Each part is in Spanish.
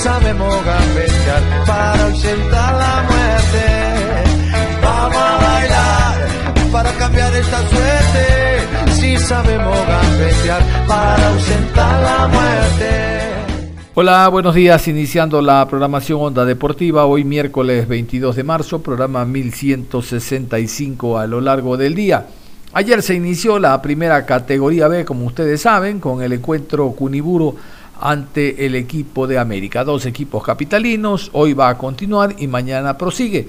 Sabemos gambetear para ausentar la muerte. Vamos a bailar para cambiar esta suerte. Si sabemos gambetear para ausentar la muerte. Hola, buenos días. Iniciando la programación Onda Deportiva, hoy miércoles 22 de marzo, programa 1165 a lo largo del día. Ayer se inició la primera categoría B, como ustedes saben, con el encuentro Cuniburo ante el equipo de América. Dos equipos capitalinos, hoy va a continuar y mañana prosigue.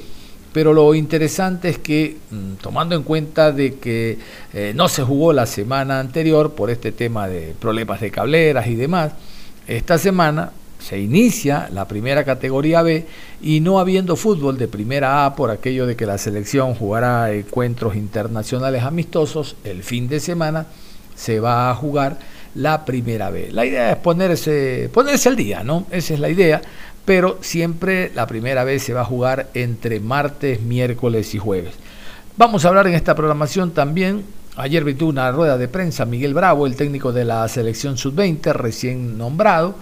Pero lo interesante es que, mm, tomando en cuenta de que eh, no se jugó la semana anterior por este tema de problemas de cableras y demás, esta semana se inicia la primera categoría B y no habiendo fútbol de primera A por aquello de que la selección jugará encuentros internacionales amistosos, el fin de semana se va a jugar la primera vez. La idea es ponerse, ponerse al día, ¿no? Esa es la idea, pero siempre la primera vez se va a jugar entre martes, miércoles y jueves. Vamos a hablar en esta programación también. Ayer vi una rueda de prensa, Miguel Bravo, el técnico de la selección sub-20, recién nombrado.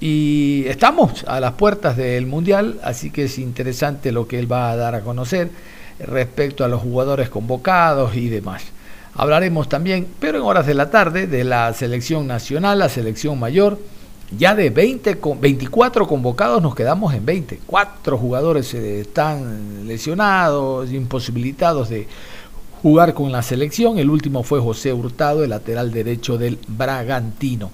Y estamos a las puertas del Mundial, así que es interesante lo que él va a dar a conocer respecto a los jugadores convocados y demás. Hablaremos también, pero en horas de la tarde, de la selección nacional, la selección mayor. Ya de 20, 24 convocados nos quedamos en 20. Cuatro jugadores están lesionados, imposibilitados de jugar con la selección. El último fue José Hurtado, el lateral derecho del Bragantino.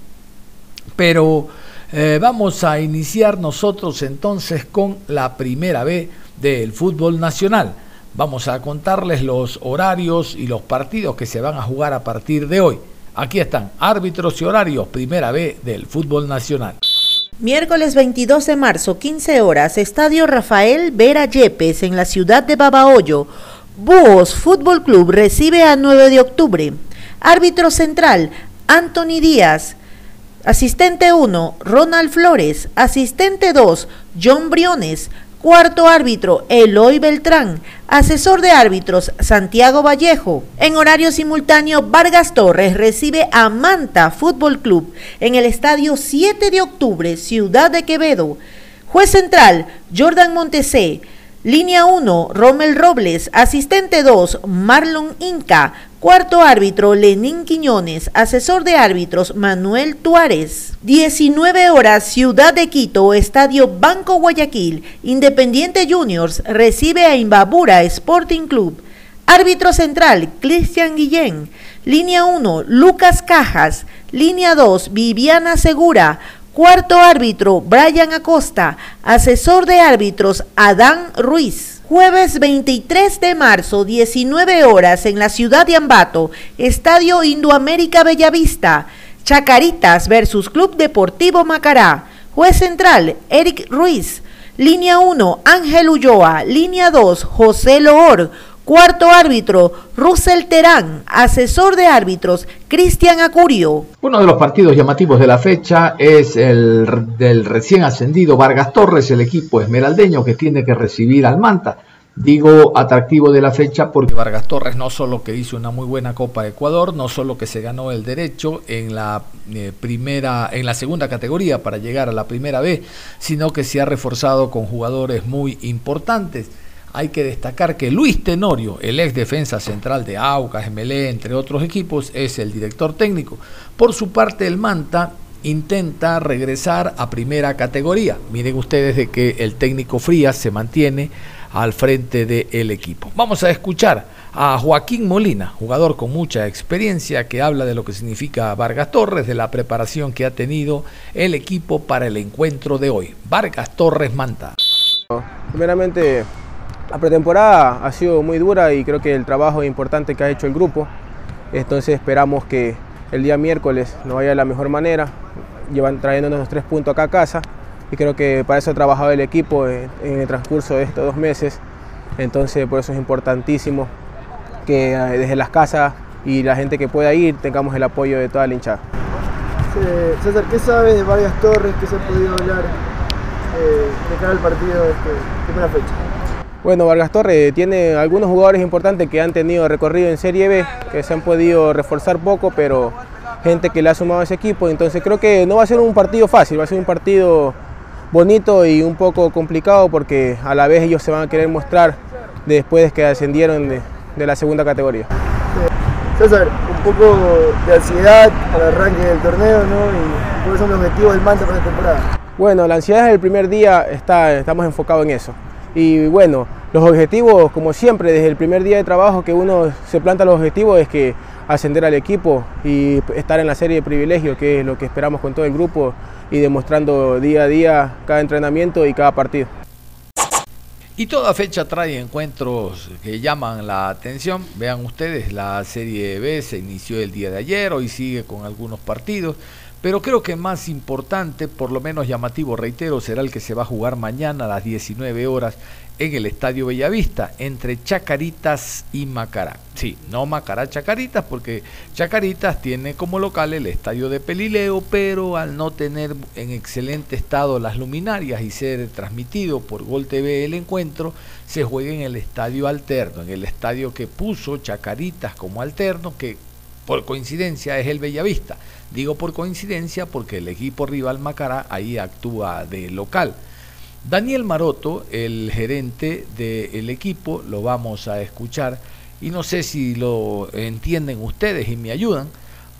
Pero eh, vamos a iniciar nosotros entonces con la primera B del fútbol nacional. Vamos a contarles los horarios y los partidos que se van a jugar a partir de hoy. Aquí están, árbitros y horarios, primera B del fútbol nacional. Miércoles 22 de marzo, 15 horas, Estadio Rafael Vera Yepes en la ciudad de Babahoyo. Búhos Fútbol Club recibe a 9 de octubre. Árbitro central, Anthony Díaz. Asistente 1, Ronald Flores. Asistente 2, John Briones. Cuarto árbitro, Eloy Beltrán. Asesor de árbitros, Santiago Vallejo. En horario simultáneo, Vargas Torres recibe a Manta Fútbol Club en el estadio 7 de octubre, Ciudad de Quevedo. Juez central, Jordan Montesé. Línea 1, Rommel Robles. Asistente 2, Marlon Inca. Cuarto árbitro, Lenín Quiñones. Asesor de árbitros, Manuel Tuárez. 19 horas, Ciudad de Quito, Estadio Banco Guayaquil. Independiente Juniors recibe a Imbabura Sporting Club. Árbitro central, Cristian Guillén. Línea 1, Lucas Cajas. Línea 2, Viviana Segura. Cuarto árbitro, Brian Acosta. Asesor de árbitros, Adán Ruiz. Jueves 23 de marzo, 19 horas, en la ciudad de Ambato, Estadio Indoamérica Bellavista, Chacaritas versus Club Deportivo Macará. Juez central, Eric Ruiz. Línea 1, Ángel Ulloa. Línea 2, José Loor. Cuarto árbitro, Russell Terán. Asesor de árbitros, Cristian Acurio. Uno de los partidos llamativos de la fecha es el del recién ascendido Vargas Torres, el equipo esmeraldeño que tiene que recibir al Manta. Digo atractivo de la fecha porque Vargas Torres no solo que hizo una muy buena Copa de Ecuador, no solo que se ganó el derecho en la eh, primera, en la segunda categoría para llegar a la primera B, sino que se ha reforzado con jugadores muy importantes. Hay que destacar que Luis Tenorio, el ex defensa central de Aucas, MLE, entre otros equipos, es el director técnico. Por su parte, el Manta intenta regresar a primera categoría. Miren ustedes de que el técnico Frías se mantiene al frente del equipo. Vamos a escuchar a Joaquín Molina, jugador con mucha experiencia que habla de lo que significa Vargas Torres, de la preparación que ha tenido el equipo para el encuentro de hoy. Vargas Torres Manta. Primeramente, la pretemporada ha sido muy dura y creo que el trabajo importante que ha hecho el grupo. Entonces esperamos que el día miércoles nos vaya de la mejor manera, llevan trayéndonos los tres puntos acá a casa y creo que para eso ha trabajado el equipo en, el transcurso de estos dos meses. Entonces por eso es importantísimo que eh, desde las casas y la gente que pueda ir tengamos el apoyo de toda la hinchada. César, ¿qué sabes de Vargas Torres? ¿Qué se ha podido hablar eh, de cara al partido de este, primera fecha? Bueno, Vargas Torres tiene algunos jugadores importantes que han tenido recorrido en Serie B, que se han podido reforzar poco, pero gente que le ha sumado a ese equipo. Entonces creo que no va a ser un partido fácil, va a ser un partido bonito y un poco complicado porque a la vez ellos se van a querer mostrar después de que ascendieron de, la segunda categoría. César, un poco de ansiedad al arranque del torneo, ¿no? Y cuáles son los objetivos del Manta para esta temporada. Bueno, la ansiedad desde el primer día está, estamos enfocados en eso. Y bueno, los objetivos, como siempre, desde el primer día de trabajo que uno se planta los objetivos es que ascender al equipo y estar en la serie de privilegios, que es lo que esperamos con todo el grupo y demostrando día a día cada entrenamiento y cada partido. Y toda fecha trae encuentros que llaman la atención. Vean ustedes, la Serie B se inició el día de ayer, hoy sigue con algunos partidos. Pero creo que más importante, por lo menos llamativo, reitero, será el que se va a jugar mañana a las 19 horas en el Estadio Bellavista, entre Chacaritas y Macará. Sí, no Macará Chacaritas, porque Chacaritas tiene como local el Estadio de Pelileo, pero al no tener en excelente estado las luminarias y ser transmitido por Gol TV el encuentro, se juega en el Estadio Alterno, en el estadio que puso Chacaritas como alterno, que por coincidencia es el Bellavista. Digo por coincidencia porque el equipo rival Macará ahí actúa de local. Daniel Maroto, el gerente del equipo, lo vamos a escuchar y no sé si lo entienden ustedes y me ayudan,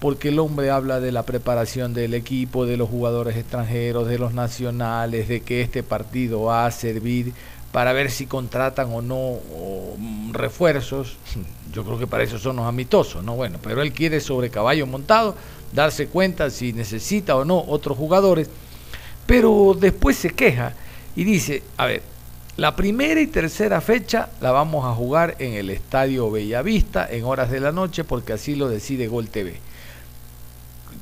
porque el hombre habla de la preparación del equipo, de los jugadores extranjeros, de los nacionales, de que este partido va a servir para ver si contratan o no mm, refuerzos. Yo creo que para eso son los amistosos, ¿no? Bueno, pero él quiere sobre caballo montado darse cuenta si necesita o no otros jugadores, pero después se queja y dice, a ver, la primera y tercera fecha la vamos a jugar en el Estadio Bellavista en horas de la noche porque así lo decide Gol TV.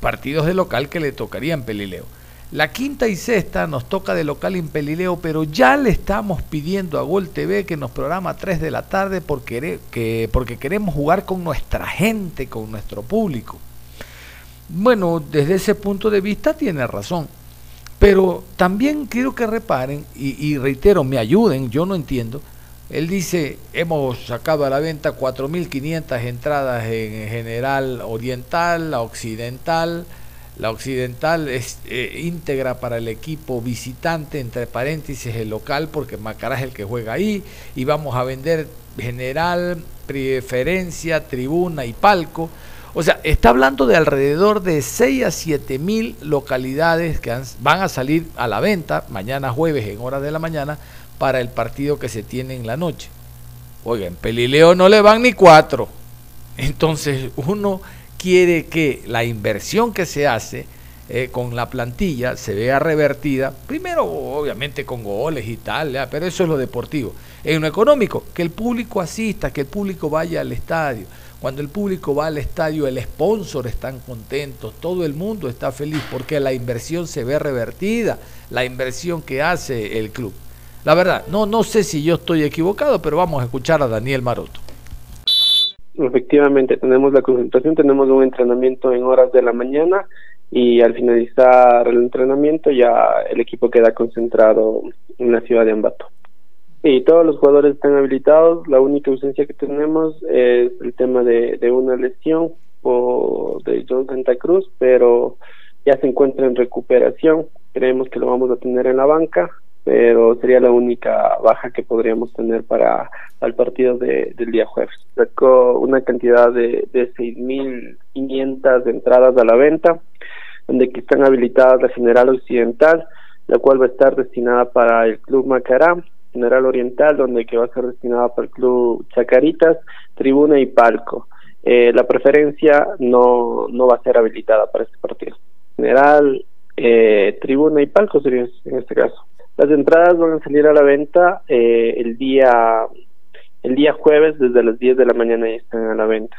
Partidos de local que le tocarían Pelileo. La quinta y sexta nos toca de local en Pelileo, pero ya le estamos pidiendo a Gol TV que nos programa a 3 de la tarde porque queremos jugar con nuestra gente, con nuestro público. Bueno, desde ese punto de vista tiene razón. Pero también quiero que reparen, y, reitero, me ayuden, yo no entiendo. Él dice, hemos sacado a la venta 4.500 entradas en general oriental, la occidental, la occidental es eh, íntegra para el equipo visitante, entre paréntesis el local, porque Macará es el que juega ahí, y vamos a vender general, preferencia, tribuna y palco. O sea, está hablando de alrededor de 6 a 7 mil localidades que van a salir a la venta mañana jueves en horas de la mañana para el partido que se tiene en la noche. Oiga, en Pelileo no le van ni cuatro. Entonces uno quiere que la inversión que se hace eh, con la plantilla se vea revertida, primero obviamente con goles y tal, pero eso es lo deportivo. En lo económico, que el público asista, que el público vaya al estadio. Cuando el público va al estadio, el sponsor están contentos, todo el mundo está feliz porque la inversión se ve revertida, la inversión que hace el club. La verdad, no, no sé si yo estoy equivocado, pero vamos a escuchar a Daniel Maroto. Efectivamente, tenemos la concentración, tenemos un entrenamiento en horas de la mañana y al finalizar el entrenamiento ya el equipo queda concentrado en la ciudad de Ambato. Y todos los jugadores están habilitados, la única ausencia que tenemos es el tema de, una lesión o de John Santa Cruz, pero ya se encuentra en recuperación, creemos que lo vamos a tener en la banca pero sería la única baja que podríamos tener para el partido de, del día jueves. Sacó una cantidad de, de 6.500 entradas a la venta, donde aquí están habilitadas la General Occidental, la cual va a estar destinada para el Club Macará, General Oriental, donde que va a ser destinada para el club Chacaritas, tribuna y palco. Eh, la preferencia no, no va a ser habilitada para este partido. General, eh, tribuna y palco sería en este caso. Las entradas van a salir a la venta eh, el día el día jueves desde las 10 de la mañana ya están a la venta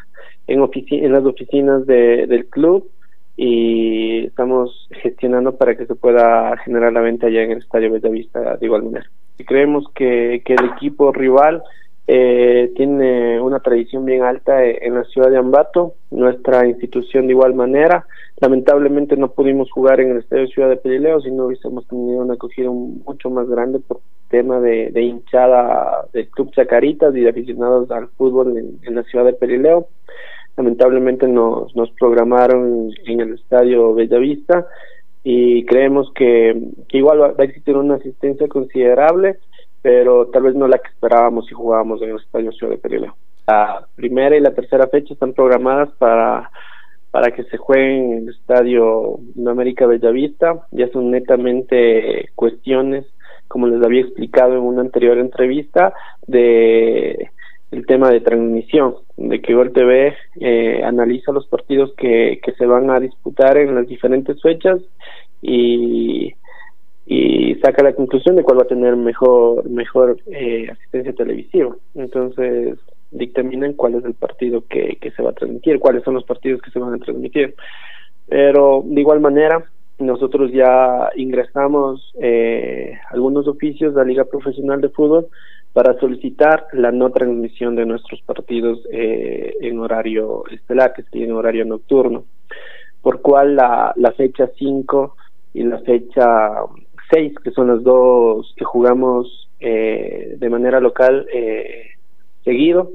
en, en las oficinas de, del club y estamos gestionando para que se pueda generar la venta ya en el Estadio Bellavista de igual manera. Creemos que, que el equipo rival eh, tiene una tradición bien alta e, en la ciudad de Ambato, nuestra institución de igual manera. Lamentablemente no pudimos jugar en el Estadio Ciudad de Pelileo, si no hubiésemos tenido una acogida mucho más grande por tema de, hinchada del Club Chacaritas y de aficionados al fútbol en, la ciudad de Pelileo. Lamentablemente nos, nos programaron en el Estadio Bellavista y creemos que, que igual va a existir una asistencia considerable pero tal vez no la que esperábamos si jugábamos en el Estadio Ciudad de Perileo. La primera y la tercera fecha están programadas para para que se jueguen en el Estadio América Bellavista. Ya son netamente cuestiones, como les había explicado en una anterior entrevista, de el tema de transmisión, de que Gol TV eh, analiza los partidos que, que se van a disputar en las diferentes fechas y y saca la conclusión de cuál va a tener mejor mejor eh, asistencia televisiva. Entonces dictaminan cuál es el partido que, que se va a transmitir, cuáles son los partidos que se van a transmitir. Pero de igual manera, nosotros ya ingresamos eh, algunos oficios a la Liga Profesional de Fútbol para solicitar la no transmisión de nuestros partidos eh, en horario estelar, que sería en horario nocturno, por cual la, la fecha 5 y la fecha seis, que son los dos que jugamos eh, de manera local eh, seguido,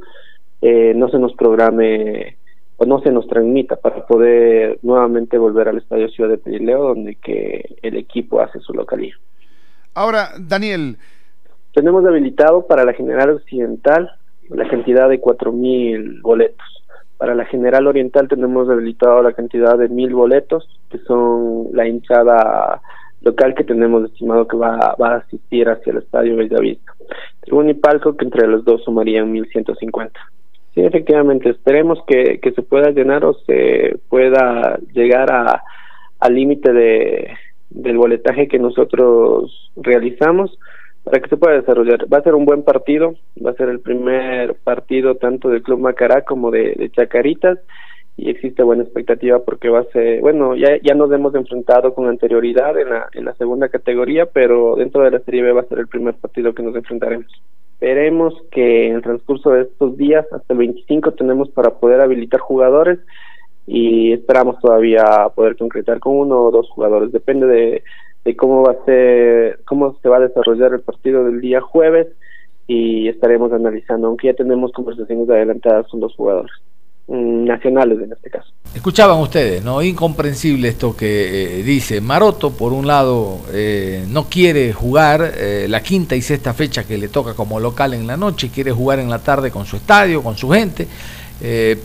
eh, no se nos programe o no se nos transmita para poder nuevamente volver al Estadio Ciudad de Pedileo, donde que el equipo hace su localía. Ahora, Daniel. Tenemos habilitado para la General Occidental la cantidad de cuatro mil boletos. Para la General Oriental tenemos habilitado la cantidad de mil boletos, que son la hinchada local que tenemos estimado que va, va a asistir hacia el Estadio Bellavista. Tribuna y palco que entre los dos sumarían 1.150. Sí, efectivamente, esperemos que, que se pueda llenar o se pueda llegar a al límite de del boletaje que nosotros realizamos para que se pueda desarrollar. Va a ser un buen partido, va a ser el primer partido tanto del Club Macará como de, Chacaritas y existe buena expectativa porque va a ser, bueno, ya, ya nos hemos enfrentado con anterioridad en la, en la segunda categoría, pero dentro de la Serie B va a ser el primer partido que nos enfrentaremos. Esperemos que en el transcurso de estos días, hasta el 25, tenemos para poder habilitar jugadores y esperamos todavía poder concretar con uno o dos jugadores. Depende de, de cómo va a ser, cómo se va a desarrollar el partido del día jueves y estaremos analizando, aunque ya tenemos conversaciones adelantadas con los jugadores. Mm, nacionales en este caso. Escuchaban ustedes, ¿no? Incomprensible esto que eh, dice Maroto, por un lado eh, no quiere jugar eh, la quinta y sexta fecha que le toca como local en la noche, quiere jugar en la tarde con su estadio, con su gente,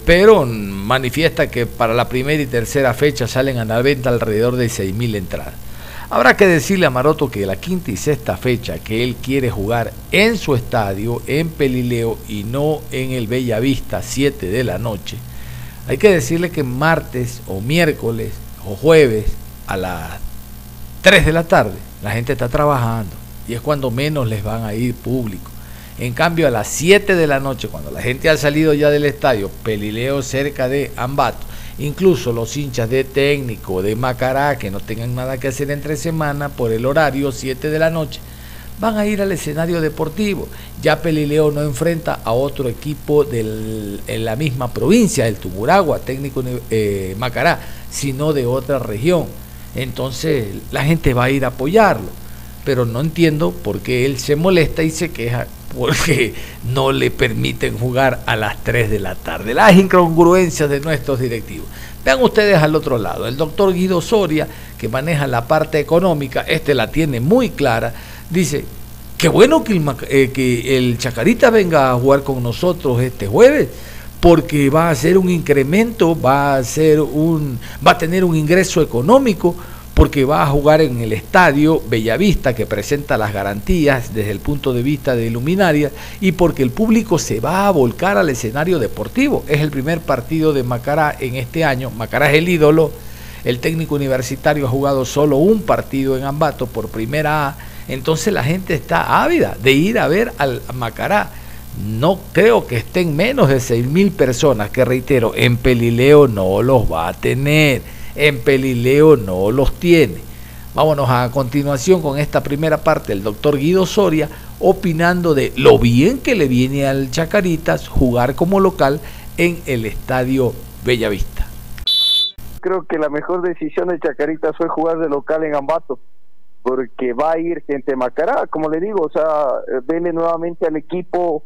pero manifiesta que para la primera y tercera fecha salen a la venta alrededor de 6.000 entradas. Habrá que decirle a Maroto que la quinta y sexta fecha que él quiere jugar en su estadio, en Pelileo y no en el Bellavista, 7 de la noche, hay que decirle que martes o miércoles o jueves a las 3 de la tarde la gente está trabajando y es cuando menos les van a ir público. En cambio, a las 7 de la noche, cuando la gente ha salido ya del estadio, Pelileo cerca de Ambato, Incluso los hinchas de técnico de Macará que no tengan nada que hacer entre semana por el horario 7 de la noche van a ir al escenario deportivo. Ya Pelileo no enfrenta a otro equipo del, en la misma provincia, el Tumuragua, técnico eh, Macará, sino de otra región. Entonces la gente va a ir a apoyarlo. Pero no entiendo por qué él se molesta y se queja porque no le permiten jugar a las 3 de la tarde. Las incongruencias de nuestros directivos. Vean ustedes al otro lado, el doctor Guido Soria, que maneja la parte económica, este la tiene muy clara, dice, qué bueno que el, eh, que el Chacarita venga a jugar con nosotros este jueves, porque va a ser un incremento, va a, ser un, va a tener un ingreso económico, porque va a jugar en el estadio Bellavista, que presenta las garantías desde el punto de vista de luminaria, y porque el público se va a volcar al escenario deportivo. Es el primer partido de Macará en este año. Macará es el ídolo. El técnico universitario ha jugado solo un partido en Ambato por primera A. Entonces la gente está ávida de ir a ver al Macará. No creo que estén menos de 6 mil personas, que reitero, en Pelileo no los va a tener en Pelileo no los tiene. Vámonos a continuación con esta primera parte del doctor Guido Soria opinando de lo bien que le viene al Chacaritas jugar como local en el estadio Bellavista. Creo que la mejor decisión de Chacaritas fue jugar de local en Ambato, porque va a ir gente Macará, como le digo, o sea, verle nuevamente al equipo,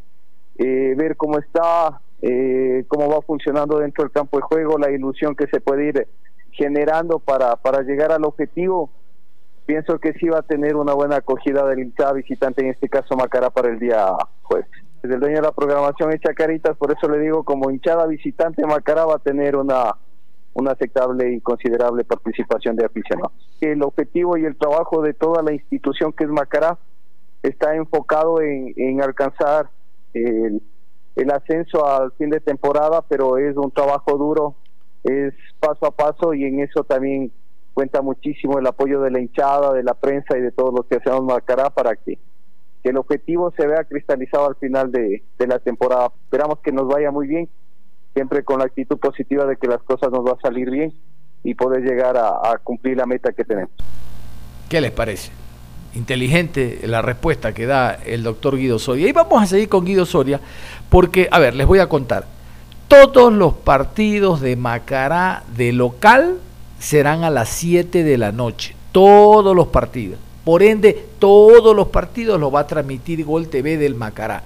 eh, ver cómo está, eh, cómo va funcionando dentro del campo de juego, la ilusión que se puede ir generando para, para llegar al objetivo, pienso que sí va a tener una buena acogida del hinchada visitante, en este caso Macará, para el día jueves. Desde el dueño de la programación hecha caritas, por eso le digo, como hinchada visitante, Macará va a tener una, una aceptable y considerable participación de aficionados. El objetivo y el trabajo de toda la institución que es Macará está enfocado en, en alcanzar el, el ascenso al fin de temporada, pero es un trabajo duro es paso a paso y en eso también cuenta muchísimo el apoyo de la hinchada, de la prensa y de todos los que hacemos Macará para que, el objetivo se vea cristalizado al final de, la temporada. Esperamos que nos vaya muy bien, siempre con la actitud positiva de que las cosas nos van a salir bien y poder llegar a, cumplir la meta que tenemos. ¿Qué les parece? Inteligente la respuesta que da el doctor Guido Soria. Y vamos a seguir con Guido Soria porque, a ver, les voy a contar. Todos los partidos de Macará de local serán a las 7 de la noche. Todos los partidos. Por ende, todos los partidos los va a transmitir Gol TV del Macará.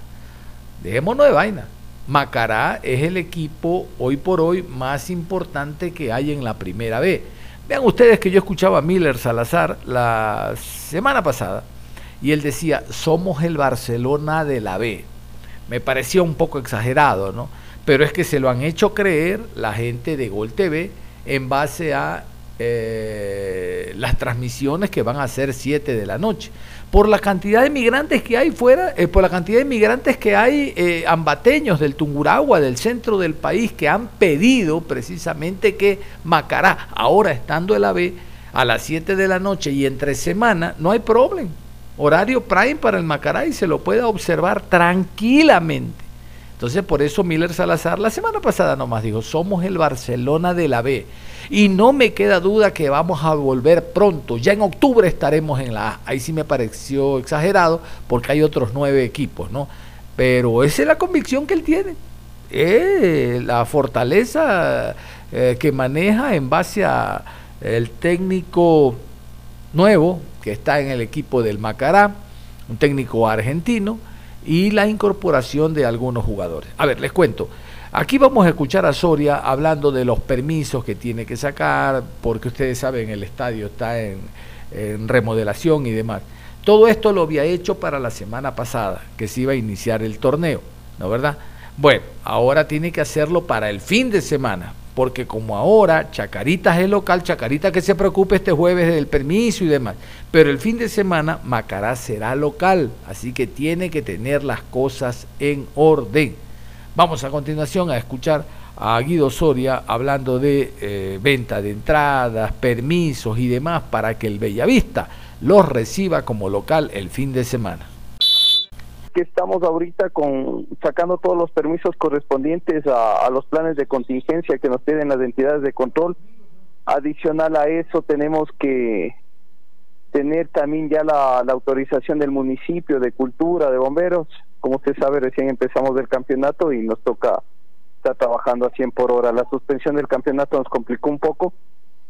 Dejémonos de vaina. Macará es el equipo hoy por hoy más importante que hay en la primera B. Vean ustedes que yo escuchaba a Miller Salazar la semana pasada y él decía, somos el Barcelona de la B. Me parecía un poco exagerado, ¿no? Pero es que se lo han hecho creer la gente de Gol TV en base a eh, las transmisiones que van a ser 7 de la noche. Por la cantidad de migrantes que hay fuera, eh, por la cantidad de migrantes que hay eh, ambateños del Tunguragua, del centro del país, que han pedido precisamente que Macará, ahora estando el AVE, a las 7 de la noche y entre semana, no hay problema. Horario prime para el Macará y se lo pueda observar tranquilamente. Entonces, por eso Miller Salazar la semana pasada nomás dijo, somos el Barcelona de la B. Y no me queda duda que vamos a volver pronto. Ya en octubre estaremos en la A. Ahí sí me pareció exagerado porque hay otros nueve equipos, ¿no? Pero esa es la convicción que él tiene. Eh, la fortaleza eh, que maneja en base a el técnico nuevo que está en el equipo del Macará, un técnico argentino, y la incorporación de algunos jugadores. A ver, les cuento. Aquí vamos a escuchar a Soria hablando de los permisos que tiene que sacar, porque ustedes saben, el estadio está en, remodelación y demás. Todo esto lo había hecho para la semana pasada, que se iba a iniciar el torneo, ¿no verdad? Bueno, ahora tiene que hacerlo para el fin de semana, porque como ahora Chacaritas es local, Chacarita que se preocupe este jueves del permiso y demás, pero el fin de semana Macará será local, así que tiene que tener las cosas en orden. Vamos a continuación a escuchar a Guido Soria hablando de eh, venta de entradas, permisos y demás para que el Bellavista los reciba como local el fin de semana que estamos ahorita con sacando todos los permisos correspondientes a, los planes de contingencia que nos piden las entidades de control. Adicional a eso tenemos que tener también ya la, autorización del municipio de cultura, de bomberos. Como usted sabe, recién empezamos el campeonato y nos toca estar trabajando a 100 por hora. La suspensión del campeonato nos complicó un poco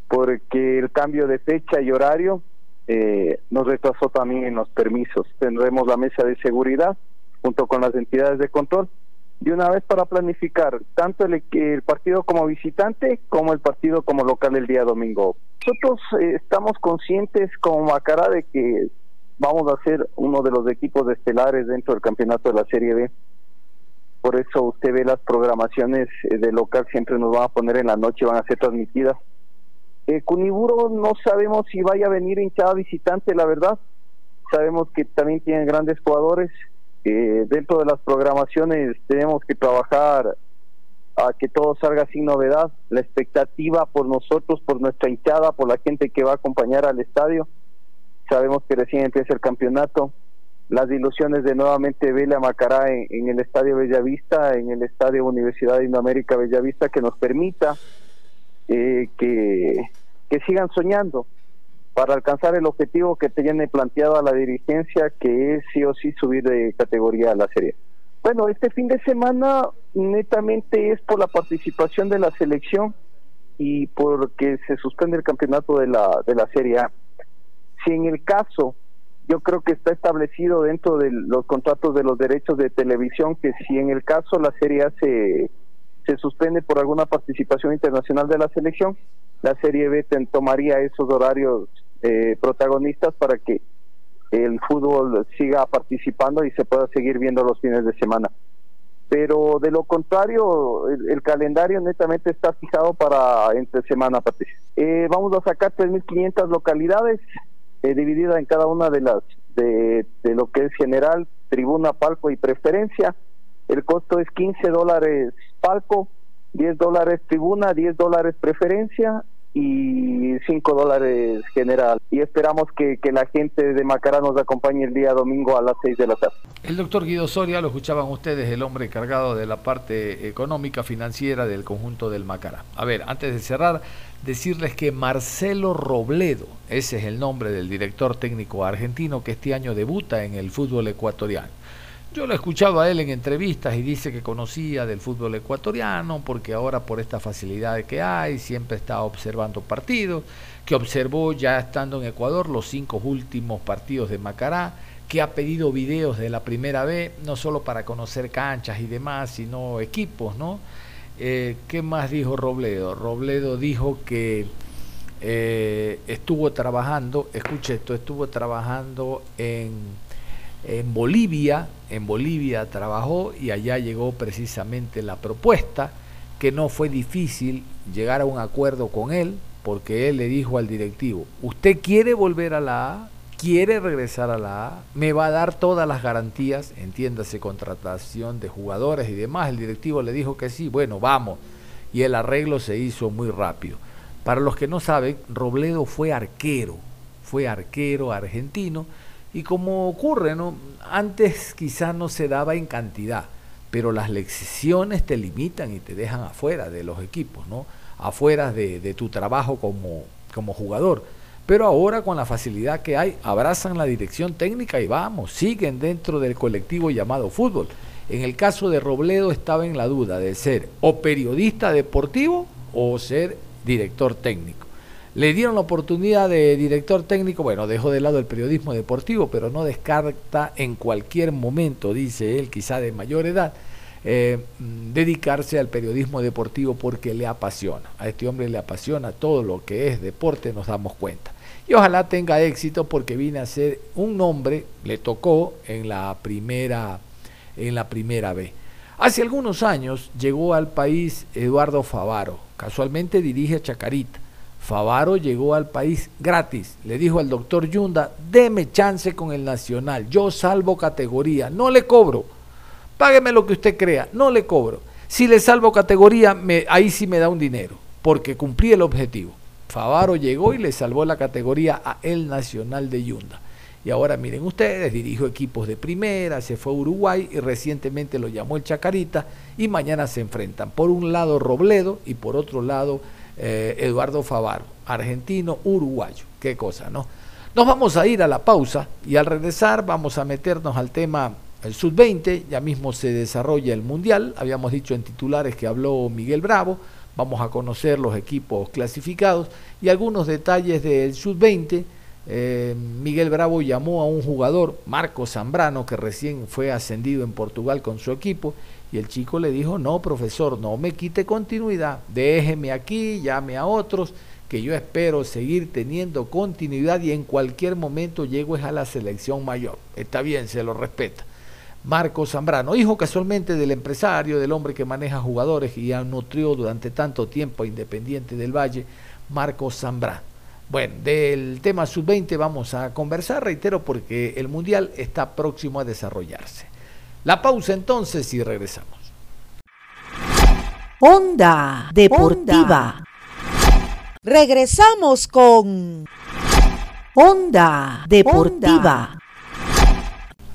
porque el cambio de fecha y horario eh, nos retrasó también en los permisos. Tendremos la mesa de seguridad junto con las entidades de control y una vez para planificar tanto el, partido como visitante como el partido como local el día domingo. Nosotros eh, estamos conscientes como Macará de que vamos a ser uno de los equipos estelares dentro del campeonato de la Serie B. Por eso usted ve las programaciones eh, de local siempre nos van a poner en la noche, van a ser transmitidas Eh, Cuniburo no sabemos si vaya a venir hinchada visitante, la verdad. Sabemos que también tienen grandes jugadores. Eh, dentro de las programaciones tenemos que trabajar a que todo salga sin novedad. La expectativa por nosotros, por nuestra hinchada, por la gente que va a acompañar al estadio. Sabemos que recién empieza el campeonato. Las ilusiones de nuevamente verle a Macará en, en el Estadio Bellavista, en el Estadio Universidad de Indoamérica Bellavista, que nos permita eh, que, que sigan soñando para alcanzar el objetivo que tiene planteado a la dirigencia, que es sí o sí subir de categoría a la serie. Bueno, este fin de semana netamente es por la participación de la selección y porque se suspende el campeonato de la, de la Serie A. Si en el caso, yo creo que está establecido dentro de los contratos de los derechos de televisión que si en el caso la Serie A se se suspende por alguna participación internacional de la selección, la Serie B tomaría esos horarios eh, protagonistas para que el fútbol siga participando y se pueda seguir viendo los fines de semana. Pero de lo contrario, el, calendario netamente está fijado para entre semana, Patricia. Eh, vamos a sacar 3.500 localidades eh, divididas en cada una de las de, de lo que es general, tribuna, palco y preferencia el costo es 15 dólares palco, 10 dólares tribuna, 10 dólares preferencia y 5 dólares general. Y esperamos que, la gente de Macará nos acompañe el día domingo a las 6 de la tarde. El doctor Guido Soria, lo escuchaban ustedes, el hombre encargado de la parte económica, financiera del conjunto del Macará. A ver, antes de cerrar, decirles que Marcelo Robledo, ese es el nombre del director técnico argentino que este año debuta en el fútbol ecuatoriano yo lo he escuchado a él en entrevistas y dice que conocía del fútbol ecuatoriano porque ahora por esta facilidad que hay siempre está observando partidos, que observó ya estando en Ecuador los cinco últimos partidos de Macará, que ha pedido videos de la primera vez, no solo para conocer canchas y demás, sino equipos, ¿no? Eh, ¿Qué más dijo Robledo? Robledo dijo que eh, estuvo trabajando, escuche esto, estuvo trabajando en en Bolivia, en Bolivia trabajó y allá llegó precisamente la propuesta, que no fue difícil llegar a un acuerdo con él, porque él le dijo al directivo, usted quiere volver a la A, quiere regresar a la A, me va a dar todas las garantías, entiéndase contratación de jugadores y demás. El directivo le dijo que sí, bueno, vamos. Y el arreglo se hizo muy rápido. Para los que no saben, Robledo fue arquero, fue arquero argentino y como ocurre, ¿no? antes quizás no se daba en cantidad, pero las lecciones te limitan y te dejan afuera de los equipos, ¿no? afuera de, tu trabajo como jugador. Pero ahora con la facilidad que hay, abrazan la dirección técnica y vamos, siguen dentro del colectivo llamado fútbol. En el caso de Robledo estaba en la duda de ser o periodista deportivo o ser director técnico. Le dieron la oportunidad de director técnico, bueno, dejó de lado el periodismo deportivo, pero no descarta en cualquier momento, dice él, quizá de mayor edad, eh, dedicarse al periodismo deportivo porque le apasiona. A este hombre le apasiona todo lo que es deporte, nos damos cuenta. Y ojalá tenga éxito porque viene a ser un nombre, le tocó en la primera, en la primera B. Hace algunos años llegó al país Eduardo Favaro, casualmente dirige a Chacarita Favaro llegó al país gratis. Le dijo al doctor Yunda, deme chance con el Nacional, yo salvo categoría, no le cobro. Págueme lo que usted crea, no le cobro. Si le salvo categoría, me, ahí sí me da un dinero, porque cumplí el objetivo. Favaro llegó y le salvó la categoría a el Nacional de Yunda. Y ahora miren ustedes, dirijo equipos de primera, se fue a Uruguay y recientemente lo llamó el Chacarita y mañana se enfrentan. Por un lado Robledo y por otro lado eh, Eduardo Favaro, argentino, uruguayo. Qué cosa, ¿no? Nos vamos a ir a la pausa y al regresar vamos a meternos al tema el sub-20, ya mismo se desarrolla el mundial, habíamos dicho en titulares que habló Miguel Bravo, vamos a conocer los equipos clasificados y algunos detalles del sub-20. Eh, Miguel Bravo llamó a un jugador, Marco Zambrano, que recién fue ascendido en Portugal con su equipo, y el chico le dijo, no, profesor, no me quite continuidad, déjeme aquí, llame a otros, que yo espero seguir teniendo continuidad y en cualquier momento llego a la selección mayor. Está bien, se lo respeta. Marco Zambrano, hijo casualmente del empresario, del hombre que maneja jugadores y ya nutrió durante tanto tiempo a Independiente del Valle, Marcos Zambrano. Bueno, del tema sub-20 vamos a conversar, reitero, porque el Mundial está próximo a desarrollarse. La pausa entonces y regresamos. Onda Deportiva. Regresamos con Onda Deportiva.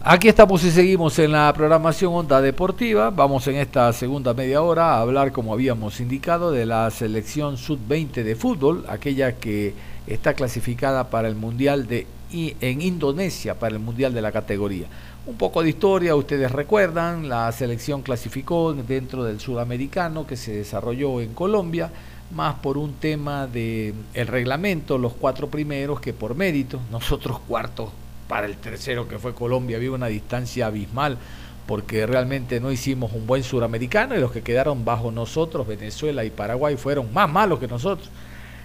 Aquí estamos y seguimos en la programación Onda Deportiva. Vamos en esta segunda media hora a hablar, como habíamos indicado, de la selección sub-20 de fútbol, aquella que está clasificada para el Mundial de en Indonesia, para el Mundial de la categoría. Un poco de historia, ustedes recuerdan, la selección clasificó dentro del sudamericano que se desarrolló en Colombia, más por un tema de el reglamento, los cuatro primeros que por mérito, nosotros cuartos para el tercero que fue Colombia había una distancia abismal porque realmente no hicimos un buen suramericano y los que quedaron bajo nosotros, Venezuela y Paraguay, fueron más malos que nosotros.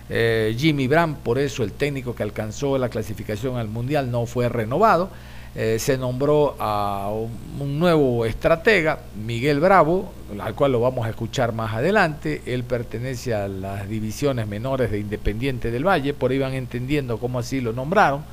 Eh, Jimmy Brandt, por eso el técnico que alcanzó la clasificación al Mundial no fue renovado. Eh, se nombró a un, nuevo estratega, Miguel Bravo, al cual lo vamos a escuchar más adelante. Él pertenece a las divisiones menores de Independiente del Valle, por ahí van entendiendo cómo así lo nombraron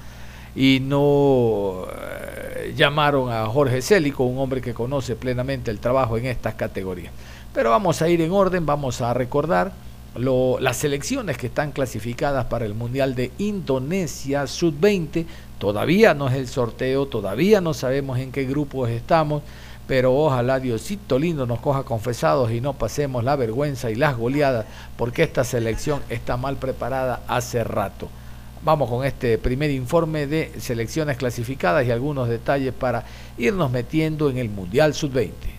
y no eh, llamaron a Jorge Célico, un hombre que conoce plenamente el trabajo en estas categorías. Pero vamos a ir en orden, vamos a recordar las selecciones que están clasificadas para el Mundial de Indonesia Sub-20. Todavía no es el sorteo, todavía no sabemos en qué grupos estamos, pero ojalá Diosito lindo nos coja confesados y no pasemos la vergüenza y las goleadas, porque esta selección está mal preparada hace rato. Vamos con este primer informe de selecciones clasificadas y algunos detalles para irnos metiendo en el Mundial Sub-20.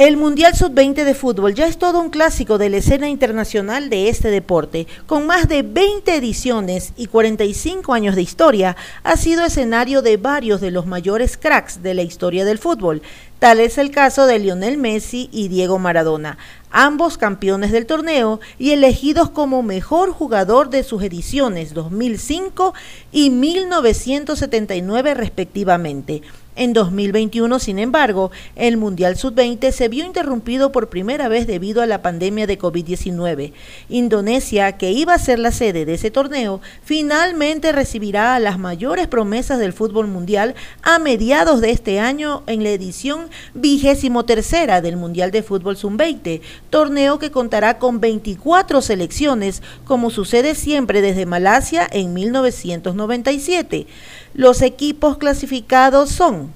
El Mundial Sub-20 de fútbol ya es todo un clásico de la escena internacional de este deporte. Con más de 20 ediciones y 45 años de historia, ha sido escenario de varios de los mayores cracks de la historia del fútbol. Tal es el caso de Lionel Messi y Diego Maradona, ambos campeones del torneo y elegidos como mejor jugador de sus ediciones 2005 y 1979 respectivamente. En 2021, sin embargo, el Mundial Sub-20 se vio interrumpido por primera vez debido a la pandemia de COVID-19. Indonesia, que iba a ser la sede de ese torneo, finalmente recibirá a las mayores promesas del fútbol mundial a mediados de este año en la edición vigésimo tercera del Mundial de Fútbol Sub-20, torneo que contará con 24 selecciones, como sucede siempre desde Malasia en 1997. Los equipos clasificados son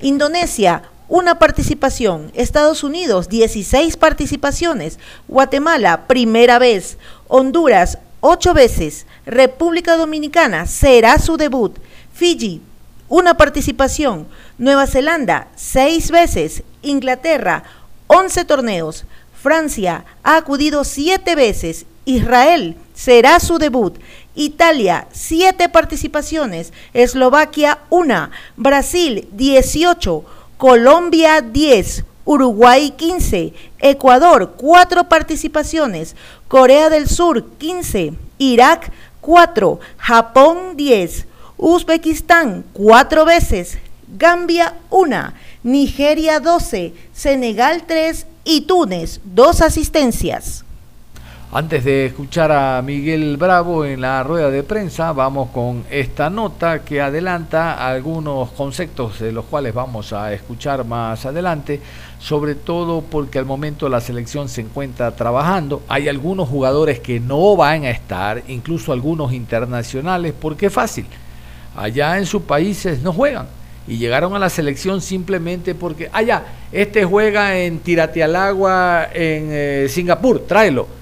Indonesia, una participación. Estados Unidos, 16 participaciones. Guatemala, primera vez. Honduras, ocho veces. República Dominicana, será su debut. Fiji, una participación. Nueva Zelanda, seis veces. Inglaterra, 11 torneos. Francia ha acudido siete veces. Israel será su debut. Italia, siete participaciones. Eslovaquia, una. Brasil, 18. Colombia, 10. Uruguay 15, Ecuador 4 participaciones, Corea del Sur 15, Irak 4, Japón 10, Uzbekistán 4 veces, Gambia 1, Nigeria 12, Senegal 3 y Túnez 2 asistencias. Antes de escuchar a Miguel Bravo en la rueda de prensa, vamos con esta nota que adelanta algunos conceptos de los cuales vamos a escuchar más adelante, sobre todo porque al momento la selección se encuentra trabajando. Hay algunos jugadores que no van a estar, incluso algunos internacionales, porque es fácil. Allá en sus países no juegan y llegaron a la selección simplemente porque, allá, ah, este juega en Tirate al Agua en eh, Singapur, tráelo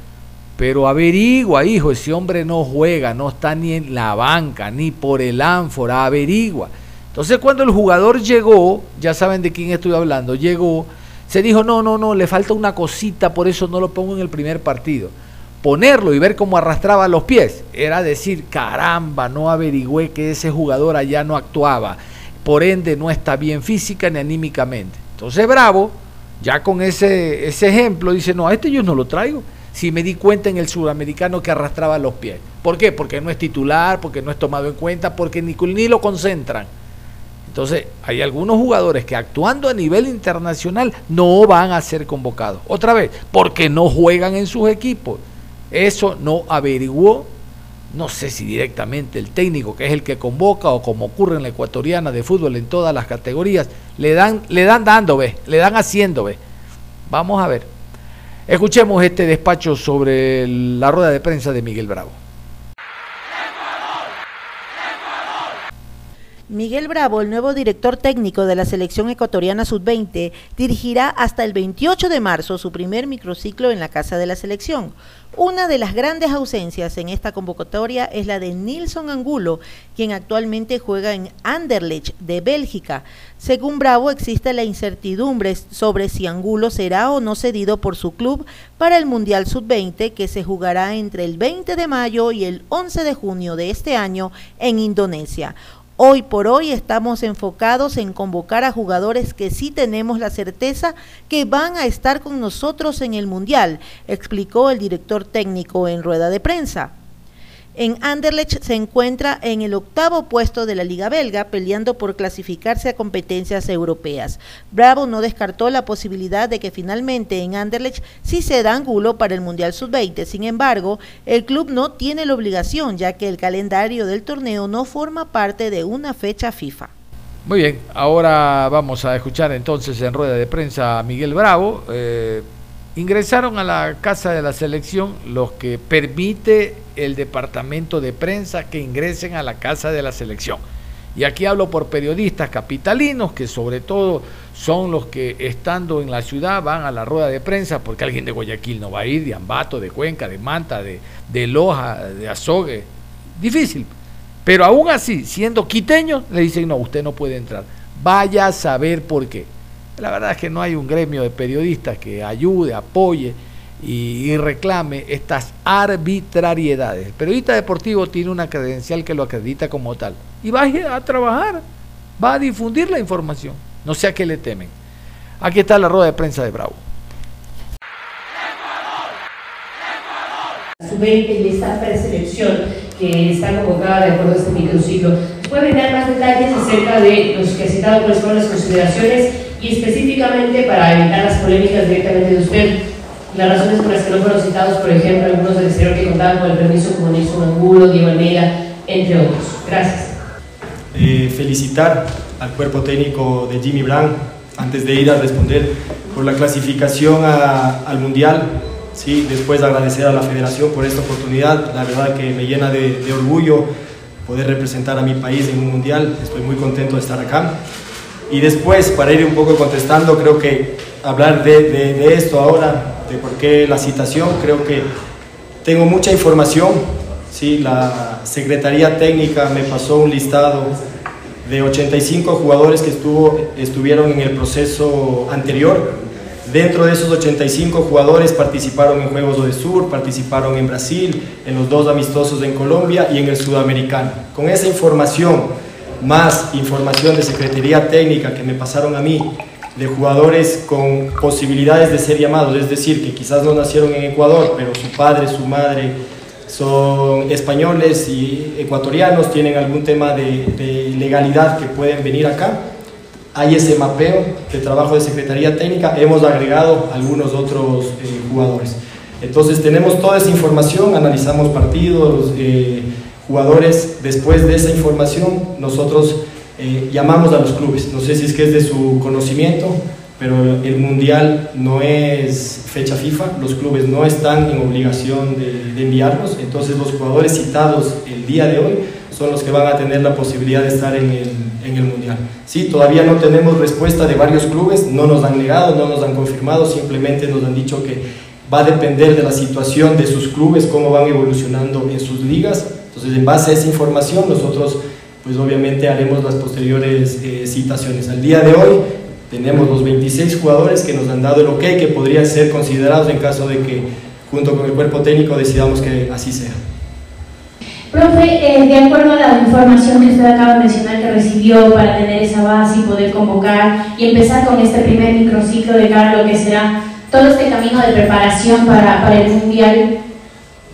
pero averigua, hijo, ese hombre no juega, no está ni en la banca, ni por el ánfora, averigua. Entonces cuando el jugador llegó, ya saben de quién estoy hablando, llegó, se dijo, no, no, no, le falta una cosita, por eso no lo pongo en el primer partido. Ponerlo y ver cómo arrastraba los pies, era decir, caramba, no averigüé que ese jugador allá no actuaba, por ende no está bien física ni anímicamente. Entonces Bravo, ya con ese, ese ejemplo, dice, no, a este yo no lo traigo si me di cuenta en el sudamericano que arrastraba los pies. ¿Por qué? Porque no es titular, porque no es tomado en cuenta, porque ni, ni lo concentran. Entonces, hay algunos jugadores que actuando a nivel internacional no van a ser convocados. Otra vez, porque no juegan en sus equipos. Eso no averiguó, no sé si directamente el técnico, que es el que convoca, o como ocurre en la ecuatoriana de fútbol en todas las categorías, le dan, le dan dando, le dan haciendo, ve. Vamos a ver. Escuchemos este despacho sobre la rueda de prensa de Miguel Bravo. Miguel Bravo, el nuevo director técnico de la selección ecuatoriana sub-20, dirigirá hasta el 28 de marzo su primer microciclo en la Casa de la Selección. Una de las grandes ausencias en esta convocatoria es la de Nilson Angulo, quien actualmente juega en Anderlecht de Bélgica. Según Bravo, existe la incertidumbre sobre si Angulo será o no cedido por su club para el Mundial Sub-20 que se jugará entre el 20 de mayo y el 11 de junio de este año en Indonesia. Hoy por hoy estamos enfocados en convocar a jugadores que sí tenemos la certeza que van a estar con nosotros en el Mundial, explicó el director técnico en rueda de prensa. En Anderlecht se encuentra en el octavo puesto de la Liga Belga, peleando por clasificarse a competencias europeas. Bravo no descartó la posibilidad de que finalmente en Anderlecht sí se da ángulo para el Mundial Sub-20. Sin embargo, el club no tiene la obligación, ya que el calendario del torneo no forma parte de una fecha FIFA. Muy bien, ahora vamos a escuchar entonces en rueda de prensa a Miguel Bravo. Eh, ingresaron a la casa de la selección los que permite el departamento de prensa que ingresen a la casa de la selección. Y aquí hablo por periodistas capitalinos que sobre todo son los que estando en la ciudad van a la rueda de prensa porque alguien de Guayaquil no va a ir, de Ambato, de Cuenca, de Manta, de, Loja, de Azogue. Difícil. Pero aún así, siendo quiteños, le dicen, no, usted no puede entrar. Vaya a saber por qué. La verdad es que no hay un gremio de periodistas que ayude, apoye y, reclame estas arbitrariedades. El periodista deportivo tiene una credencial que lo acredita como tal y va a trabajar, va a difundir la información, no sé a qué le temen. Aquí está la rueda de prensa de Bravo. Sub-20 y esta preselección que está convocada de acuerdo a este microciclo. ¿Puede dar más detalles acerca de los que ha citado, cuáles son las consideraciones y específicamente para evitar las polémicas directamente de usted? Las razones por las que no fueron citados, por ejemplo, algunos del exterior que contaban con el permiso como Nilson Angulo, Diego Almeida, entre otros. Gracias. Eh, felicitar al cuerpo técnico de Jimmy Brown antes de ir a responder por la clasificación al Mundial. Sí, después agradecer a la federación por esta oportunidad. La verdad que me llena de, de orgullo poder representar a mi país en un Mundial. Estoy muy contento de estar acá. Y después, para ir un poco contestando, creo que hablar de, de, de esto ahora de por qué la citación. Creo que tengo mucha información. ¿sí? La Secretaría Técnica me pasó un listado de 85 jugadores que estuvo, estuvieron en el proceso anterior. Dentro de esos 85 jugadores participaron en Juegos de Sur, participaron en Brasil, en los dos amistosos en Colombia y en el Sudamericano. Con esa información, más información de Secretaría Técnica que me pasaron a mí, de jugadores con posibilidades de ser llamados, es decir, que quizás no nacieron en Ecuador, pero su padre, su madre son españoles y ecuatorianos, tienen algún tema de, legalidad que pueden venir acá. Hay ese mapeo de trabajo de Secretaría Técnica, hemos agregado algunos otros eh, jugadores. Entonces tenemos toda esa información, analizamos partidos, eh, jugadores, después de esa información nosotros eh, llamamos a los clubes. No sé si es que es de su conocimiento, pero el Mundial no es fecha FIFA, los clubes no están en obligación de, enviarlos, entonces los jugadores citados el día de hoy son los que van a tener la posibilidad de estar en el, en el Mundial. Sí, todavía no tenemos respuesta de varios clubes, no nos han negado, no nos han confirmado, simplemente nos han dicho que va a depender de la situación de sus clubes, cómo van evolucionando en sus ligas. Entonces, en base a esa información, nosotros pues obviamente haremos las posteriores eh, citaciones. Al día de hoy tenemos los 26 jugadores que nos han dado el ok, que podrían ser considerados en caso de que junto con el cuerpo técnico decidamos que así sea. Profe, eh, de acuerdo a la información que usted acaba de mencionar que recibió para tener esa base y poder convocar y empezar con este primer microciclo de cara a lo que será todo este camino de preparación para, para el Mundial,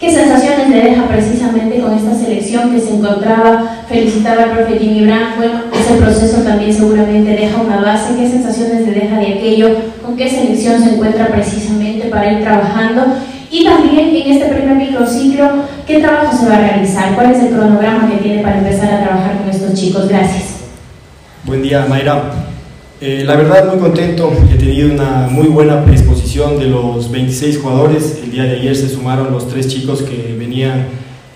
¿Qué sensaciones le deja precisamente con esta selección que se encontraba? Felicitaba al profe Jimmy Brandt. Bueno, ese proceso también seguramente deja una base. ¿Qué sensaciones le deja de aquello? ¿Con qué selección se encuentra precisamente para ir trabajando? Y también en este primer microciclo, ¿qué trabajo se va a realizar? ¿Cuál es el cronograma que tiene para empezar a trabajar con estos chicos? Gracias. Buen día, Mayra. Eh, la verdad, muy contento. He tenido una muy buena predisposición de los 26 jugadores. El día de ayer se sumaron los tres chicos que venían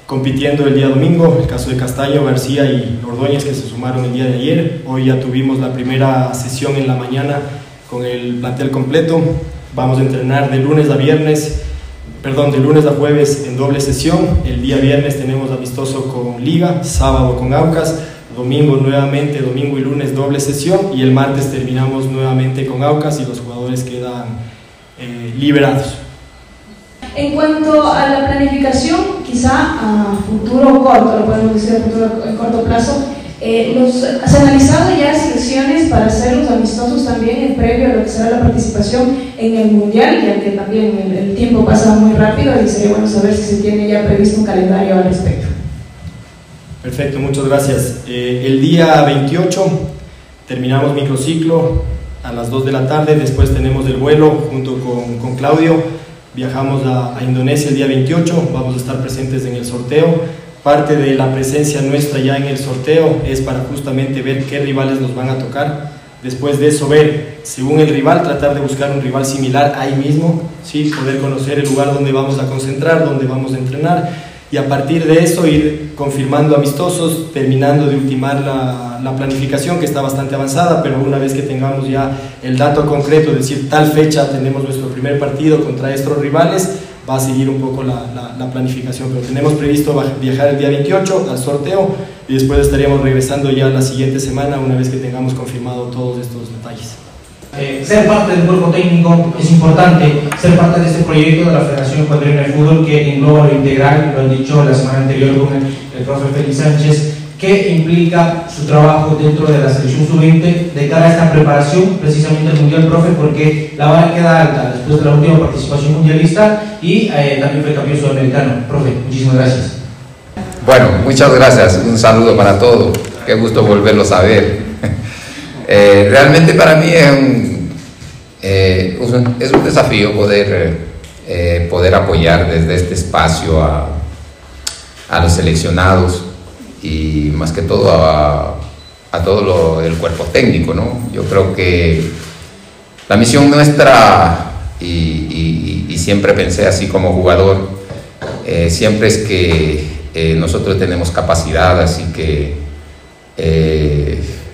compitiendo el día domingo, el caso de Castaño, García y Ordóñez que se sumaron el día de ayer. Hoy ya tuvimos la primera sesión en la mañana con el plantel completo. Vamos a entrenar de lunes a viernes, perdón, de lunes a jueves en doble sesión. El día viernes tenemos amistoso con Liga, sábado con Aucas, domingo nuevamente, domingo y lunes doble sesión y el martes terminamos nuevamente con Aucas y los jugadores quedan eh, liberados. En cuanto a la planificación, quizá a futuro corto, lo podemos decir a futuro a corto plazo, eh, los, ¿se han analizado ya selecciones para hacer los amistosos también en previo a lo que será la participación en el Mundial, ya que también el, tiempo pasa muy rápido y sería bueno saber si se tiene ya previsto un calendario al respecto? Perfecto, muchas gracias. Eh, el día 28 terminamos microciclo a las 2 de la tarde, después tenemos el vuelo junto con, con Claudio Viajamos a, Indonesia el día 28, vamos a estar presentes en el sorteo. Parte de la presencia nuestra ya en el sorteo es para justamente ver qué rivales nos van a tocar. Después de eso, ver, según el rival, tratar de buscar un rival similar ahí mismo, ¿sí? poder conocer el lugar donde vamos a concentrar, donde vamos a entrenar y a partir de eso ir confirmando amistosos, terminando de ultimar la, la, planificación que está bastante avanzada, pero una vez que tengamos ya el dato concreto, es decir, tal fecha tenemos nuestro primer partido contra estos rivales, va a seguir un poco la, la, la planificación, pero tenemos previsto viajar el día 28 al sorteo y después estaríamos regresando ya la siguiente semana una vez que tengamos confirmado todos estos detalles. Eh, ser parte del cuerpo técnico es importante, ser parte de este proyecto de la Federación Ecuatoriana de Fútbol que engloba lo integral, lo han dicho la semana anterior con el, profe Félix Sánchez, que implica su trabajo dentro de la selección sub-20 de cara a esta preparación precisamente al Mundial, profe, porque la vara queda alta después de la última participación mundialista y eh, también fue campeón sudamericano. Profe, muchísimas gracias. Bueno, muchas gracias, un saludo para todos, qué gusto volverlos a ver. Eh, realmente para mí es un, eh, es un desafío poder, eh, poder apoyar desde este espacio a, a, los seleccionados y más que todo a, a todo lo, el cuerpo técnico. ¿no? Yo creo que la misión nuestra, y siempre pensé así como jugador, siempre es que nosotros tenemos capacidad, así que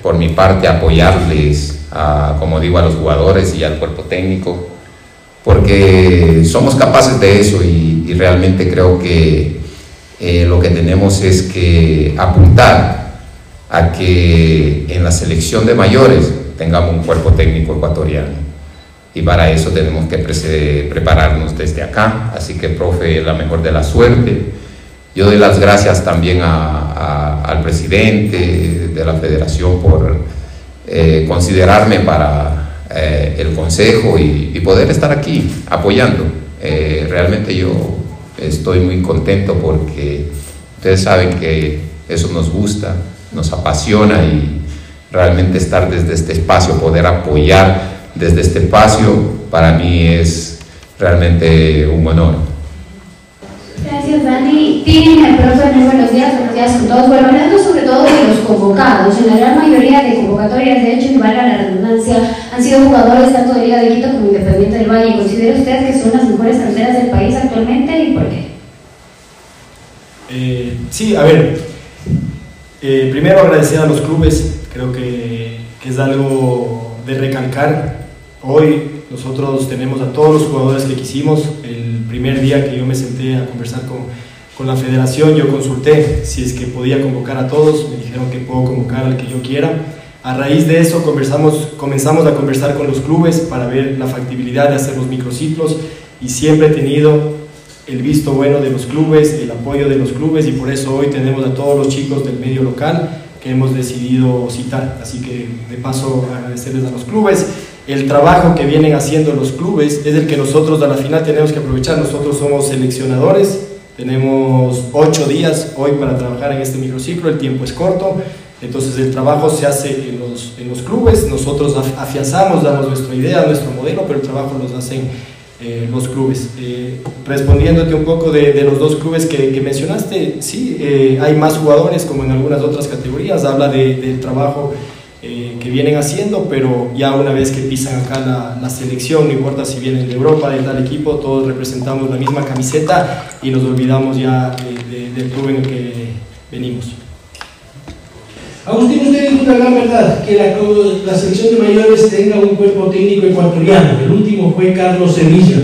por mi parte apoyarles, a, como digo, a los jugadores y al cuerpo técnico, porque somos capaces de eso y, realmente creo que eh, lo que tenemos es que apuntar a que en la selección de mayores tengamos un cuerpo técnico ecuatoriano. Y para eso tenemos que prepararnos desde acá. Así que, profe, la mejor de la suerte. Yo doy las gracias también al presidente de la federación por eh, considerarme para eh, el consejo y, poder estar aquí apoyando. Eh, realmente yo estoy muy contento porque ustedes saben que eso nos gusta, nos apasiona y realmente estar desde este espacio, poder apoyar desde este espacio, para mí es realmente un honor. Tienen, profe, muy buenos días, buenos días con todos. Bueno, hablando sobre todo de los convocados, en la gran mayoría de convocatorias, de hecho, y valga la redundancia, han sido jugadores tanto de Liga de Quito como Independiente del Valle. ¿Considera usted que son las mejores canteras del país actualmente y por qué? Eh, sí, a ver, eh, primero agradecer a los clubes, creo que, que es algo de recalcar. Hoy nosotros tenemos a todos los jugadores que quisimos. El primer día que yo me senté a conversar con, con la federación, yo consulté si es que podía convocar a todos. Me dijeron que puedo convocar al que yo quiera. A raíz de eso conversamos, comenzamos a conversar con los clubes para ver la factibilidad de hacer los microciclos y siempre he tenido el visto bueno de los clubes, el apoyo de los clubes y por eso hoy tenemos a todos los chicos del medio local que hemos decidido citar. Así que de paso agradecerles a los clubes el trabajo que vienen haciendo los clubes es el que nosotros a la final tenemos que aprovechar. Nosotros somos seleccionadores, tenemos ocho días hoy para trabajar en este microciclo, el tiempo es corto, entonces el trabajo se hace en los, en los clubes, nosotros afianzamos, damos nuestra idea, nuestro modelo, pero el trabajo lo hacen eh, los clubes. Eh, respondiéndote un poco de, de, los dos clubes que, que mencionaste, sí, eh, hay más jugadores como en algunas otras categorías, habla de, del trabajo que vienen haciendo, pero ya una vez que pisan acá la, la, selección, no importa si vienen de Europa, de tal equipo, todos representamos la misma camiseta y nos olvidamos ya del club en el que venimos. Agustín, usted dijo una gran verdad, que la, la, selección de mayores tenga un cuerpo técnico ecuatoriano. El último fue Carlos Sevilla.